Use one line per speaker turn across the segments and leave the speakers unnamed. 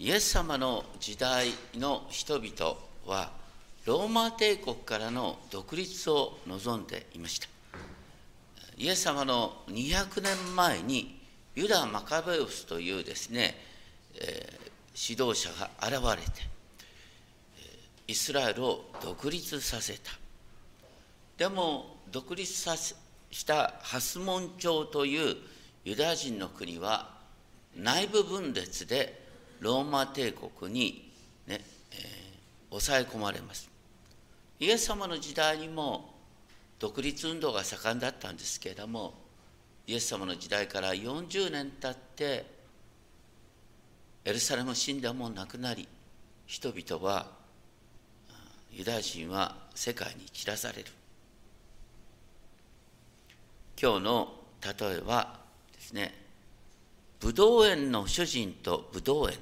イエス様の時代の人々はローマ帝国からの独立を望んでいました。イエス様の200年前にユダ・マカベウスというですね、えー、指導者が現れてイスラエルを独立させた。でも独立させしたハスモン朝というユダヤ人の国は内部分裂でローマ帝国にね、えー、抑え込まれます。イエス様の時代にも独立運動が盛んだったんですけれどもイエス様の時代から40年経ってエルサレム神殿もなくなり人々はユダヤ人は世界に散らされる今日の例えはですねブドウ園の主人とブドウ園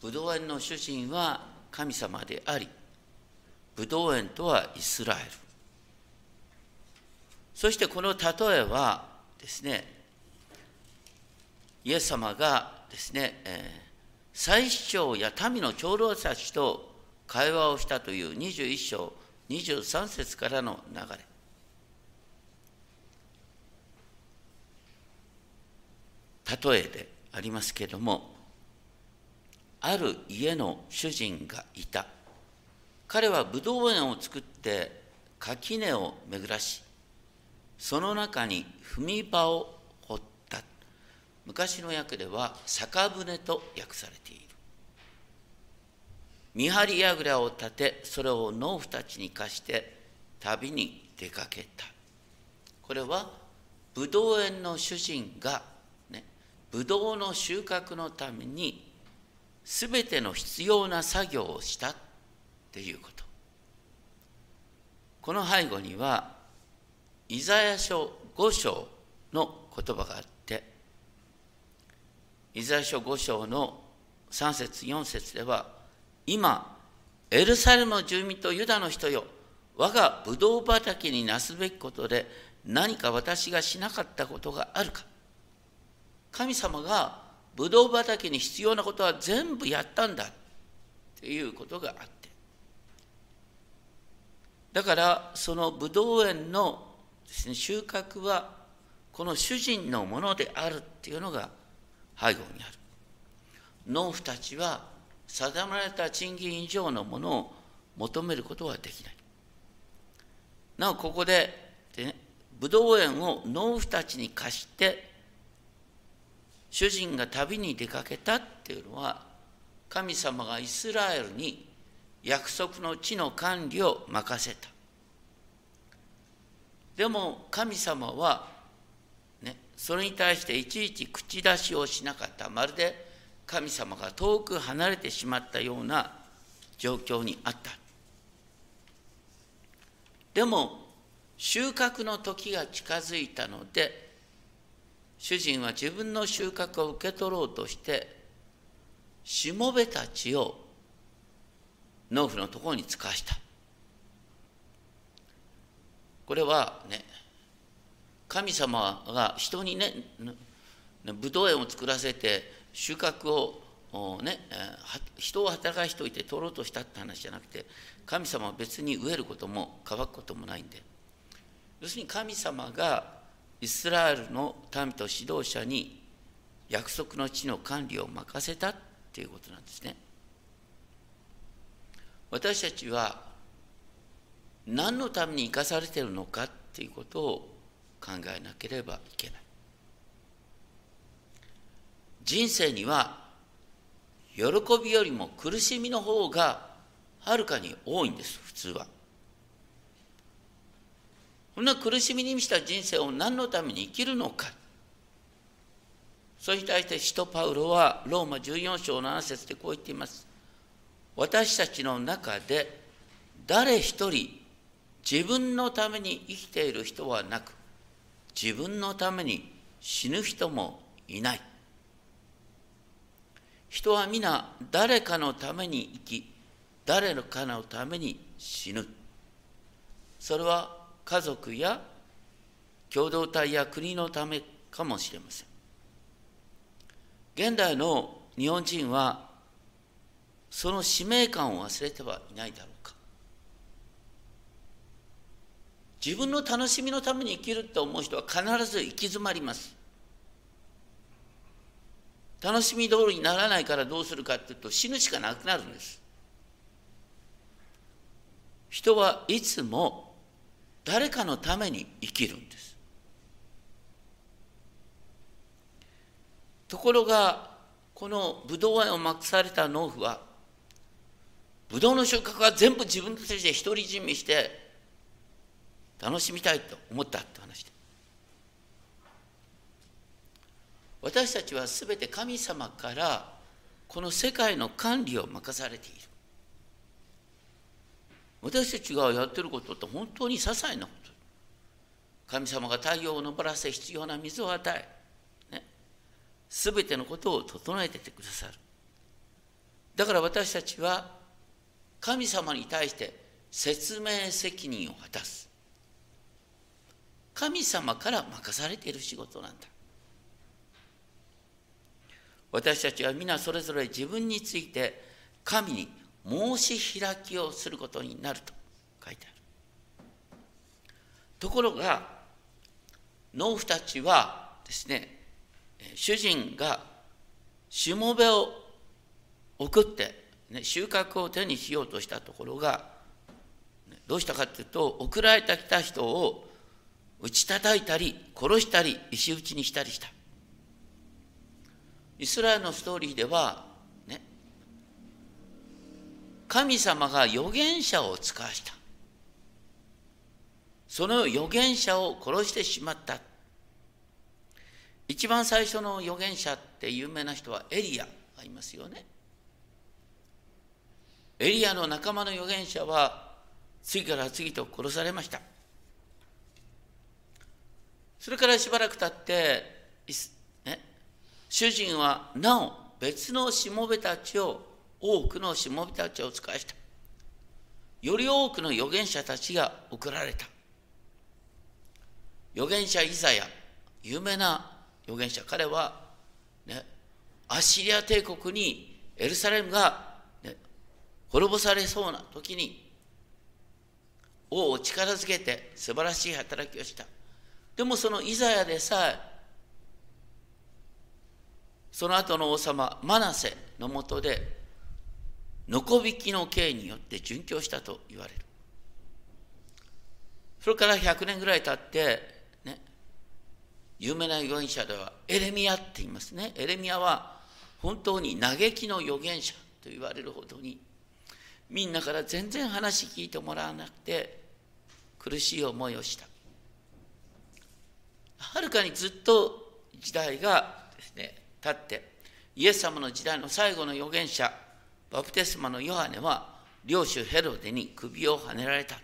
ブドウ園の主人は神様でありブドウ園とはイスラエル。そしてこの例えはですねイエス様がですね、えー、最主張や民の長老たちと会話をしたという21章23節からの流れ。例えでありますけれどもある家の主人がいた。彼はブドウ園を作って垣根を巡らしその中に踏み場を掘った。昔の訳では酒舟と訳されている。見張り櫓を立てそれを農夫たちに貸して旅に出かけた。これはブドウ園の主人がねブドウの収穫のために全ての必要な作業をしたっていうこと。この背後にはイザヤ書5章の言葉があってイザヤ書5章の3節4節では今エルサレムの住民とユダの人よ我がブドウ畑になすべきことで何か私がしなかったことがあるか。神様がブドウ畑に必要なことは全部やったんだっていうことがあってだからそのブドウ園のです、ね、収穫はこの主人のものであるっていうのが背後にある。農夫たちは定められた賃金以上のものを求めることはできない。なおここでで、ね、ブドウ園を農夫たちに貸して主人が旅に出かけたっていうのは神様がイスラエルに約束の地の管理を任せた。でも神様は、ね、それに対していちいち口出しをしなかった。まるで神様が遠く離れてしまったような状況にあった。でも収穫の時が近づいたので主人は自分の収穫を受け取ろうとしてしもべたちを農夫のところに使わした。これはね神様が人にねブドウ園を作らせて収穫をね人を働かしておいて取ろうとしたって話じゃなくて神様は別に植えることも乾くこともないんで。要するに神様がイスラエルの民と指導者に約束の地の管理を任せたっていうことなんですね。私たちは何のために生かされてるのかっていうことを考えなければいけない。人生には喜びよりも苦しみの方がはるかに多いんです普通は。こんな苦しみに満ちた人生を何のために生きるのか。それに対して使徒パウロはローマ14章7節でこう言っています。私たちの中で誰一人自分のために生きている人はなく自分のために死ぬ人もいない。人は皆誰かのために生き誰かのために死ぬ。それは家族や共同体や国のためかもしれません。現代の日本人はその使命感を忘れてはいないだろうか。自分の楽しみのために生きると思う人は必ず行き詰まります。楽しみ通りにならないからどうするかっていうと死ぬしかなくなるんです。人はいつも誰かのために生きるんです。ところがこのブドウ園を任された農夫はブドウの収穫は全部自分たちで独り占めして楽しみたいと思ったって話で私たちは全て神様からこの世界の管理を任されている。私たちがやってることって本当に些細なこと神様が太陽を昇らせ必要な水を与えすべてのことを整えててくださる。だから私たちは神様に対して説明責任を果たす。神様から任されている仕事なんだ。私たちは皆それぞれ自分について神に申し開きをすることになると書いてある。ところが農夫たちはですね主人がしもべを送って、ね、収穫を手にしようとしたところが、どうしたかというと送られてきた人を打ち叩いたり殺したり石打ちにしたりしたイスラエルのストーリーでは神様が預言者を使わしたその預言者を殺してしまった一番最初の預言者って有名な人はエリアがいますよね。エリアの仲間の預言者は次から次と殺されました。それからしばらく経って、ね、主人はなお別のしもべたちを多くのしもべたちを使わした。より多くの預言者たちが送られた。預言者イザヤ、有名な預言者彼は、ね、アッシリア帝国にエルサレムが、ね、滅ぼされそうな時に王を力づけて素晴らしい働きをしたでもそのイザヤでさえその後の王様マナセのもとでノコ引きの刑によって殉教したと言われるそれから100年ぐらい経ってね有名な預言者ではエレミアって言いますね。エレミアは本当に嘆きの預言者と言われるほどにみんなから全然話聞いてもらわなくて苦しい思いをした。はるかにずっと時代がですね経ってイエス様の時代の最後の預言者バプテスマのヨハネは領主ヘロデに首をはねられた。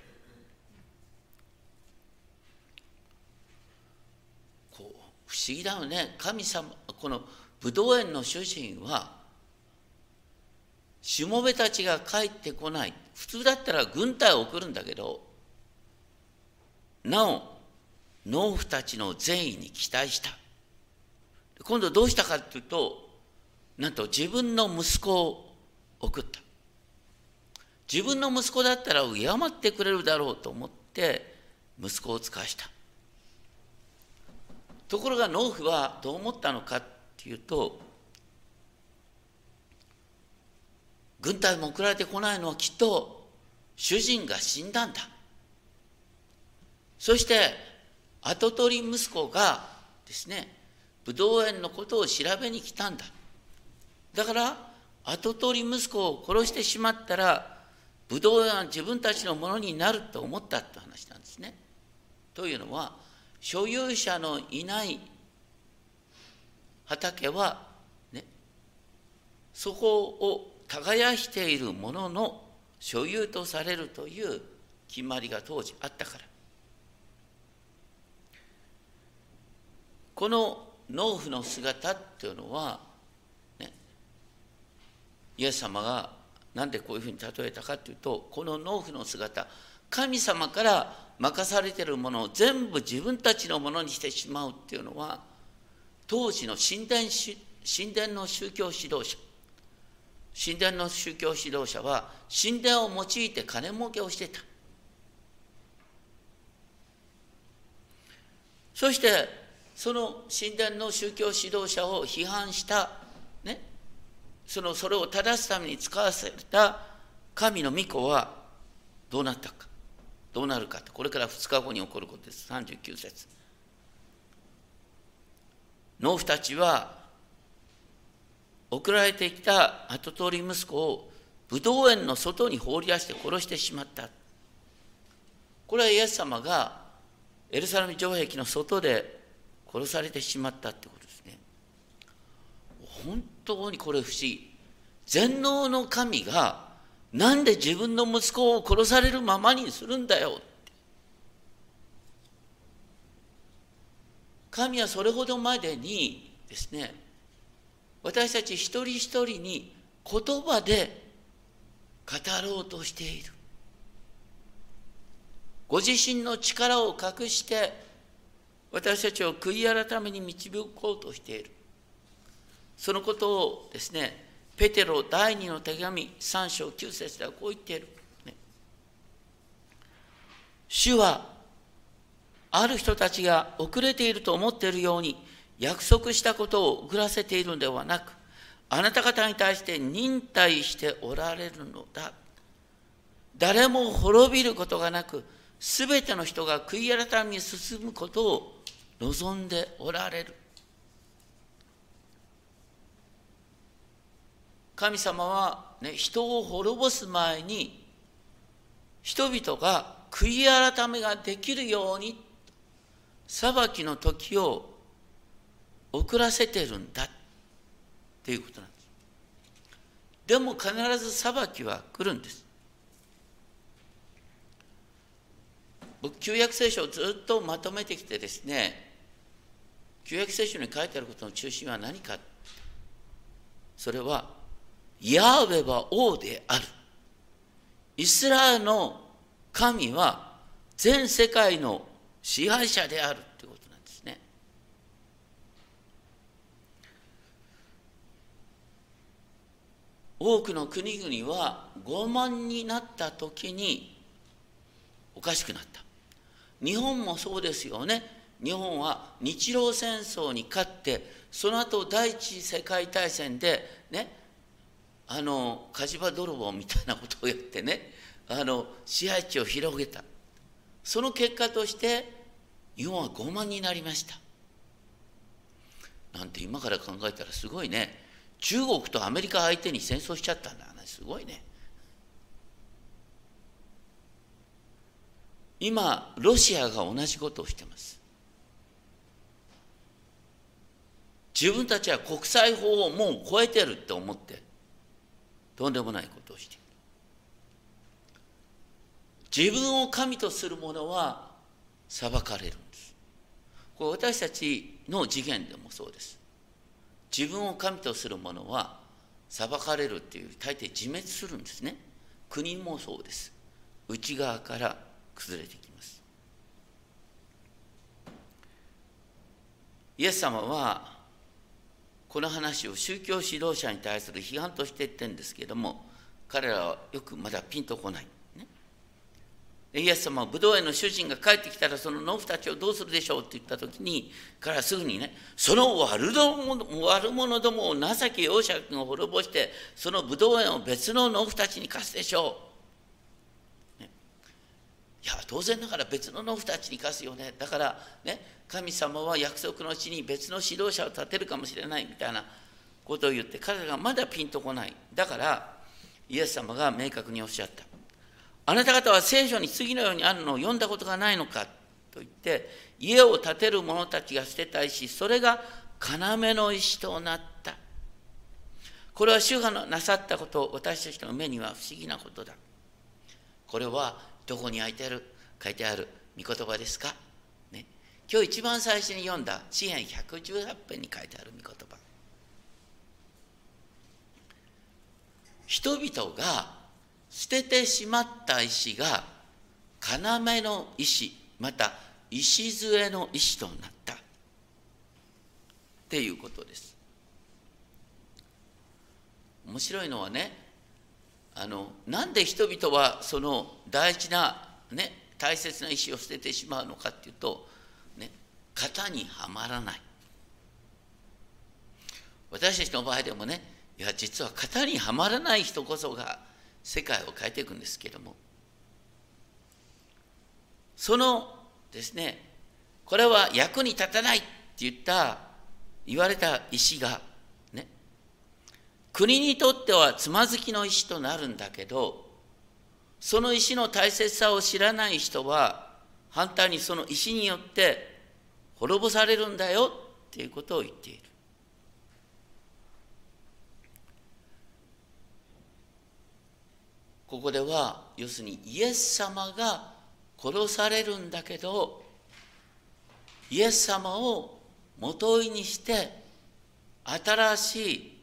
こう不思議だよね。神様この武道園の主人はしもべたちが帰ってこない。普通だったら軍隊を送るんだけどなお農夫たちの善意に期待した。今度どうしたかっていうとなんと自分の息子を送った。自分の息子だったら敬ってくれるだろうと思って息子を使わした。ところが農夫はどう思ったのかっていうと軍隊も送られてこないのはきっと主人が死んだんだ。そして跡取り息子がですね武道園のことを調べに来たんだ。だから跡取り息子を殺してしまったら武道園は自分たちのものになると思ったって話なんですね。というのは所有者のいない畑は、ね、そこを耕しているものの所有とされるという決まりが当時あったからこの農夫の姿っていうのは、イエス様が何でこういうふうに例えたかっていうとこの農夫の姿神様から任されてるものを全部自分たちのものにしてしまうっていうのは当時の神殿神殿の宗教指導者神殿の宗教指導者は神殿を用いて金儲けをしてた。そしてその神殿の宗教指導者を批判したそのそれを正すために使わせた神の御子はどうなったか。どうなるかこれから2日後に起こることです。39節。農夫たちは送られてきた跡取り息子を武道園の外に放り出して殺してしまった。これはイエス様がエルサレム城壁の外で殺されてしまったってことですね。当にこれ不思議。全能の神がなんで自分の息子を殺されるままにするんだよ。神はそれほどまでにですね私たち一人一人に言葉で語ろうとしている。ご自身の力を隠して私たちを悔い改めに導こうとしている。そのことをですねペテロ第二の手紙3章9節ではこう言っている、ね、主はある人たちが遅れていると思っているように約束したことを遅らせているのではなくあなた方に対して忍耐しておられるのだ。誰も滅びることがなくすべての人が悔い改めに進むことを望んでおられる。神様は、ね、人を滅ぼす前に人々が悔い改めができるように裁きの時を遅らせてるんだっていうことなんです。でも必ず裁きは来るんです。僕旧約聖書をずっとまとめてきてですね旧約聖書に書いてあることの中心は何かそれはヤーベは王である。イスラエルの神は全世界の支配者であるということなんですね。多くの国々は傲慢になった時におかしくなった。日本もそうですよね。日本は日露戦争に勝ってその後第一次世界大戦でねあの火事場泥棒みたいなことをやってねあの支配地を広げた。その結果として日本は傲慢になりました。なんて今から考えたらすごいね。中国とアメリカ相手に戦争しちゃったんだすごいね。今ロシアが同じことをしてます。自分たちは国際法をもう超えてるって思ってとんでもないことをしている。自分を神とする者は裁かれるんです。これ私たちの次元でもそうです。自分を神とする者は裁かれるっていう大抵自滅するんですね。国もそうです。内側から崩れてきます。イエス様はこの話を宗教指導者に対する批判として言ってるんですけれども彼らはよくまだピンとこない、ね、イエス様は武道園の主人が帰ってきたらその農夫たちをどうするでしょうって言った時に彼はすぐにねその悪者どもを情け容赦を滅ぼしてその武道園を別の農夫たちに貸すでしょう。いや当然ながら別の農夫たちに貸すよね。だからね神様は約束の地に別の指導者を立てるかもしれないみたいなことを言って彼らがまだピンとこない。だからイエス様が明確におっしゃった。あなた方は聖書に次のようにあるのを読んだことがないのか？と言って家を建てる者たちが捨てた石それが要の石となった。これは主がなさったこと私たちの目には不思議なことだ。これはどこに書いてある？書いてある御言葉ですか、ね、今日一番最初に読んだ詩篇118編に書いてある御言葉。人々が捨ててしまった石が要の石また礎の石となった。っていうことです。面白いのはねあのなんで人々はその大事なね大切な石を捨ててしまうのかっていうと、ね、型にはまらない。私たちの場合でもねいや実は型にはまらない人こそが世界を変えていくんですけども。そのですねこれは役に立たないって言った言われた石が国にとってはつまずきの石となるんだけどその石の大切さを知らない人は反対にその石によって滅ぼされるんだよっていうことを言っている。ここでは要するにイエス様が殺されるんだけどイエス様をもといにして新しい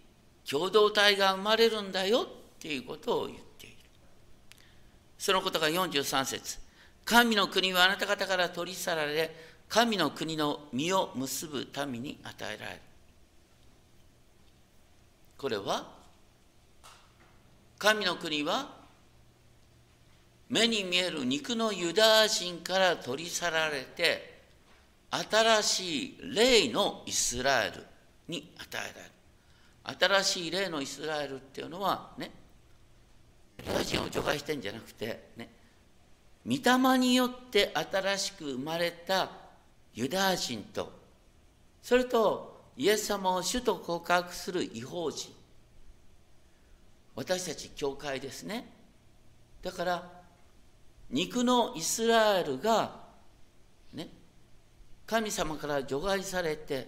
共同体が生まれるんだよっていうことを言っている。そのことが43節。神の国はあなた方から取り去られ神の国の実を結ぶ民に与えられる。これは神の国は目に見える肉のユダヤ人から取り去られて新しい霊のイスラエルに与えられる。新しい霊のイスラエルっていうのはねユダヤ人を除外してんじゃなくてね御霊によって新しく生まれたユダヤ人とそれとイエス様を主と告白する違法人私たち教会ですね。だから肉のイスラエルが、ね、神様から除外されて、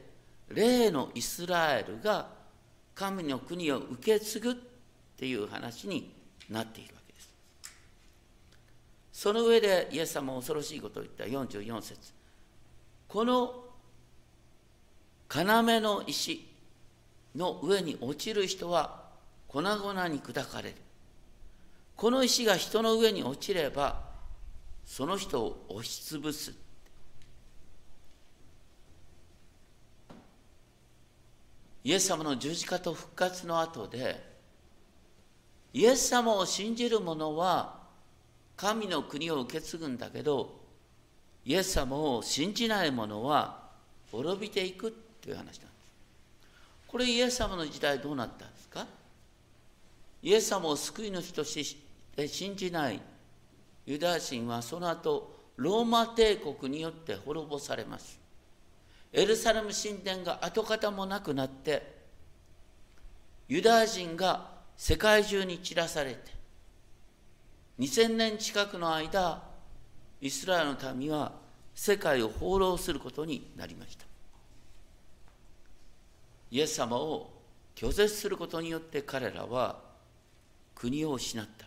霊のイスラエルが神の国を受け継ぐっていう話になっているわけです。その上でイエス様は恐ろしいことを言った44節この要の石の上に落ちる人は粉々に砕かれる。この石が人の上に落ちればその人を押しつぶすイエス様の十字架と復活の後でイエス様を信じる者は神の国を受け継ぐんだけどイエス様を信じない者は滅びていくという話なんです。これイエス様の時代どうなったんですか？イエス様を救い主として信じないユダヤ人はその後ローマ帝国によって滅ぼされます。エルサレム神殿が跡形もなくなってユダヤ人が世界中に散らされて2000年近くの間イスラエルの民は世界を放浪することになりました。イエス様を拒絶することによって彼らは国を失った。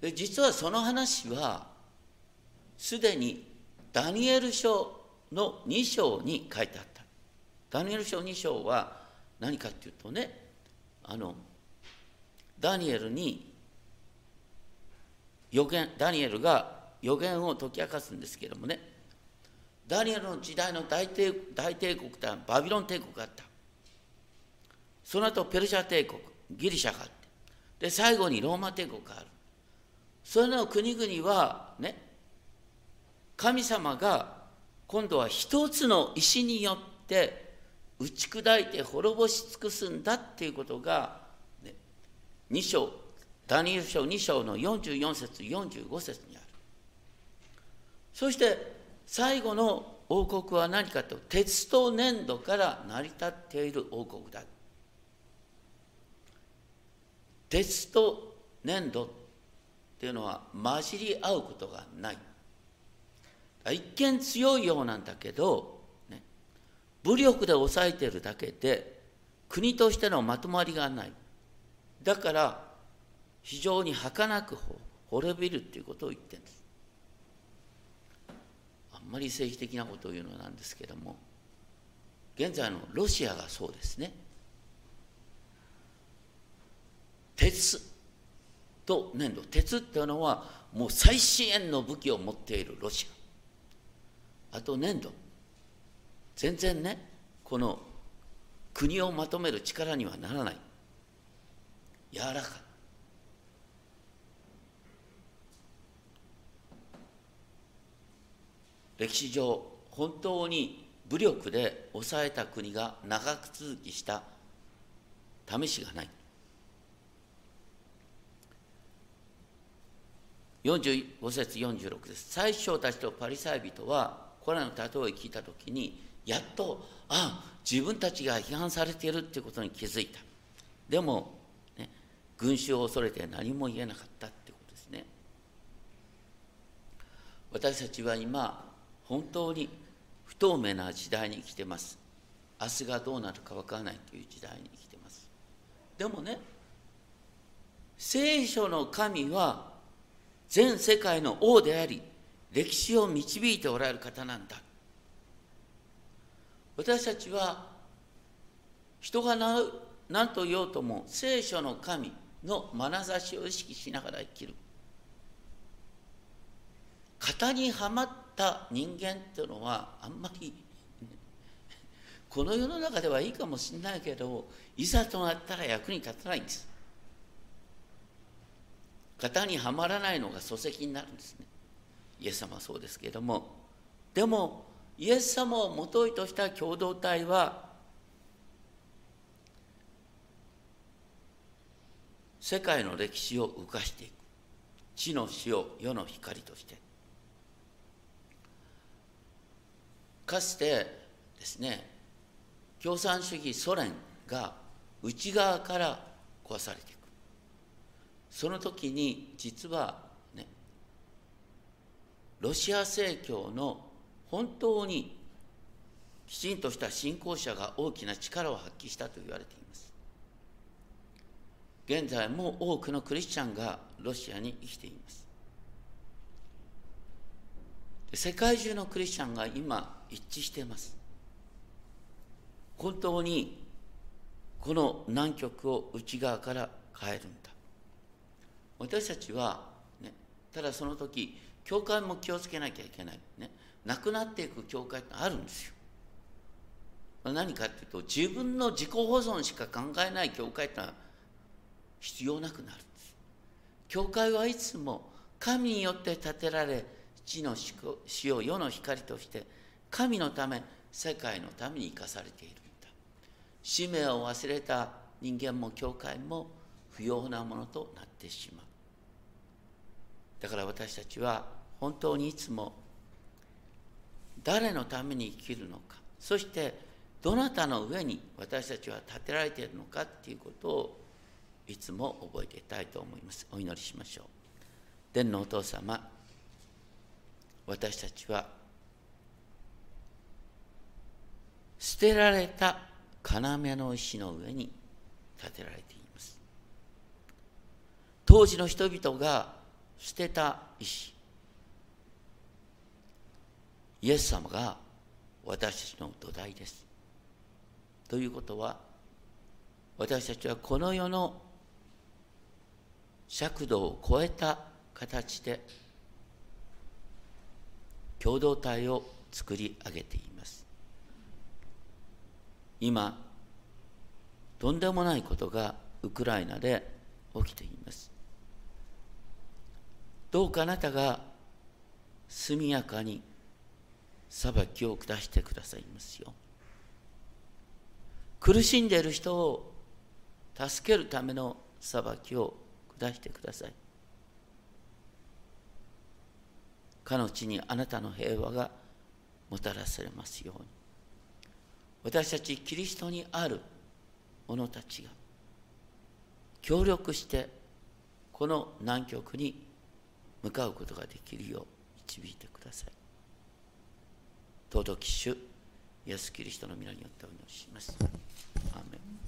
で実はその話はすでにダニエル書の2章に書いてあった。ダニエル書2章は何かっていうとねあのダニエルに予言ダニエルが予言を解き明かすんですけれどもね。ダニエルの時代の大帝大帝国ってバビロン帝国があった。その後ペルシャ帝国ギリシャがあって。で最後にローマ帝国がある。それの国々はね神様が今度は一つの石によって打ち砕いて滅ぼし尽くすんだっていうことが、ね、2章ダニエル書2章の44節45節にある。そして最後の王国は何かと鉄と粘土から成り立っている王国だ。鉄と粘土っていうのは混じり合うことがない。一見強いようなんだけど、ね、武力で抑えてるだけで国としてのまとまりがない。だから非常に儚く滅びるっていうことを言ってるんです。あんまり政治的なことを言うのなんですけども現在のロシアがそうですね。鉄と粘土鉄っていうのはもう最新鋭の武器を持っているロシア。あと粘土全然ねこの国をまとめる力にはならない。柔らか。い歴史上本当に武力で抑えた国が長く続きした試しがない。45節46です最初たちとパリサイ人はこれらの例えを聞いた時にやっとあ自分たちが批判されているっていうことに気づいた。でも、ね、群衆を恐れて何も言えなかったってことですね。私たちは今本当に不透明な時代に生きてます。明日がどうなるか分からないという時代に生きてます。でもね聖書の神は全世界の王であり歴史を導いておられる方なんだ。私たちは人が何と言おうとも聖書の神の眼差しを意識しながら生きる。型にはまった人間っていうのはあんまりこの世の中ではいいかもしれないけどいざとなったら役に立たないんです。型にはまらないのが礎石になるんですね。イエス様はそうですけれどもでもイエス様をもといとした共同体は世界の歴史を動かしていく。地の死を世の光として。かつてですね共産主義ソ連が内側から壊されていく。その時に実はロシア正教の本当にきちんとした信仰者が大きな力を発揮したと言われています。現在も多くのクリスチャンがロシアに生きています。世界中のクリスチャンが今一致しています。本当にこの難局を内側から変えるんだ。私たちは、ね、ただその時教会も気をつけなきゃいけない、ね、なくなっていく教会ってあるんですよ。何かっていうと自分の自己保存しか考えない教会ってのは必要なくなるんです。教会はいつも神によって建てられ地の死を世の光として神のため世界のために生かされているんだ。使命を忘れた人間も教会も不要なものとなってしまう。だから私たちは本当にいつも誰のために生きるのかそしてどなたの上に私たちは立てられているのかっていうことをいつも覚えていたいと思います。お祈りしましょう。天のお父様私たちは捨てられた要の石の上に建てられています。当時の人々が捨てた石イエス様が私たちの土台です。ということは私たちはこの世の尺度を超えた形で共同体を作り上げています。今とんでもないことがウクライナで起きています。どうかあなたが速やかに裁きを下してくださいますよ。苦しんでいる人を助けるための裁きを下してください。かの地にあなたの平和がもたらされますように。私たちキリストにある者たちが協力してこの難局に向かうことができるよう導いてください。尊き主イエス・キリストの皆によってお祈りします。アーメン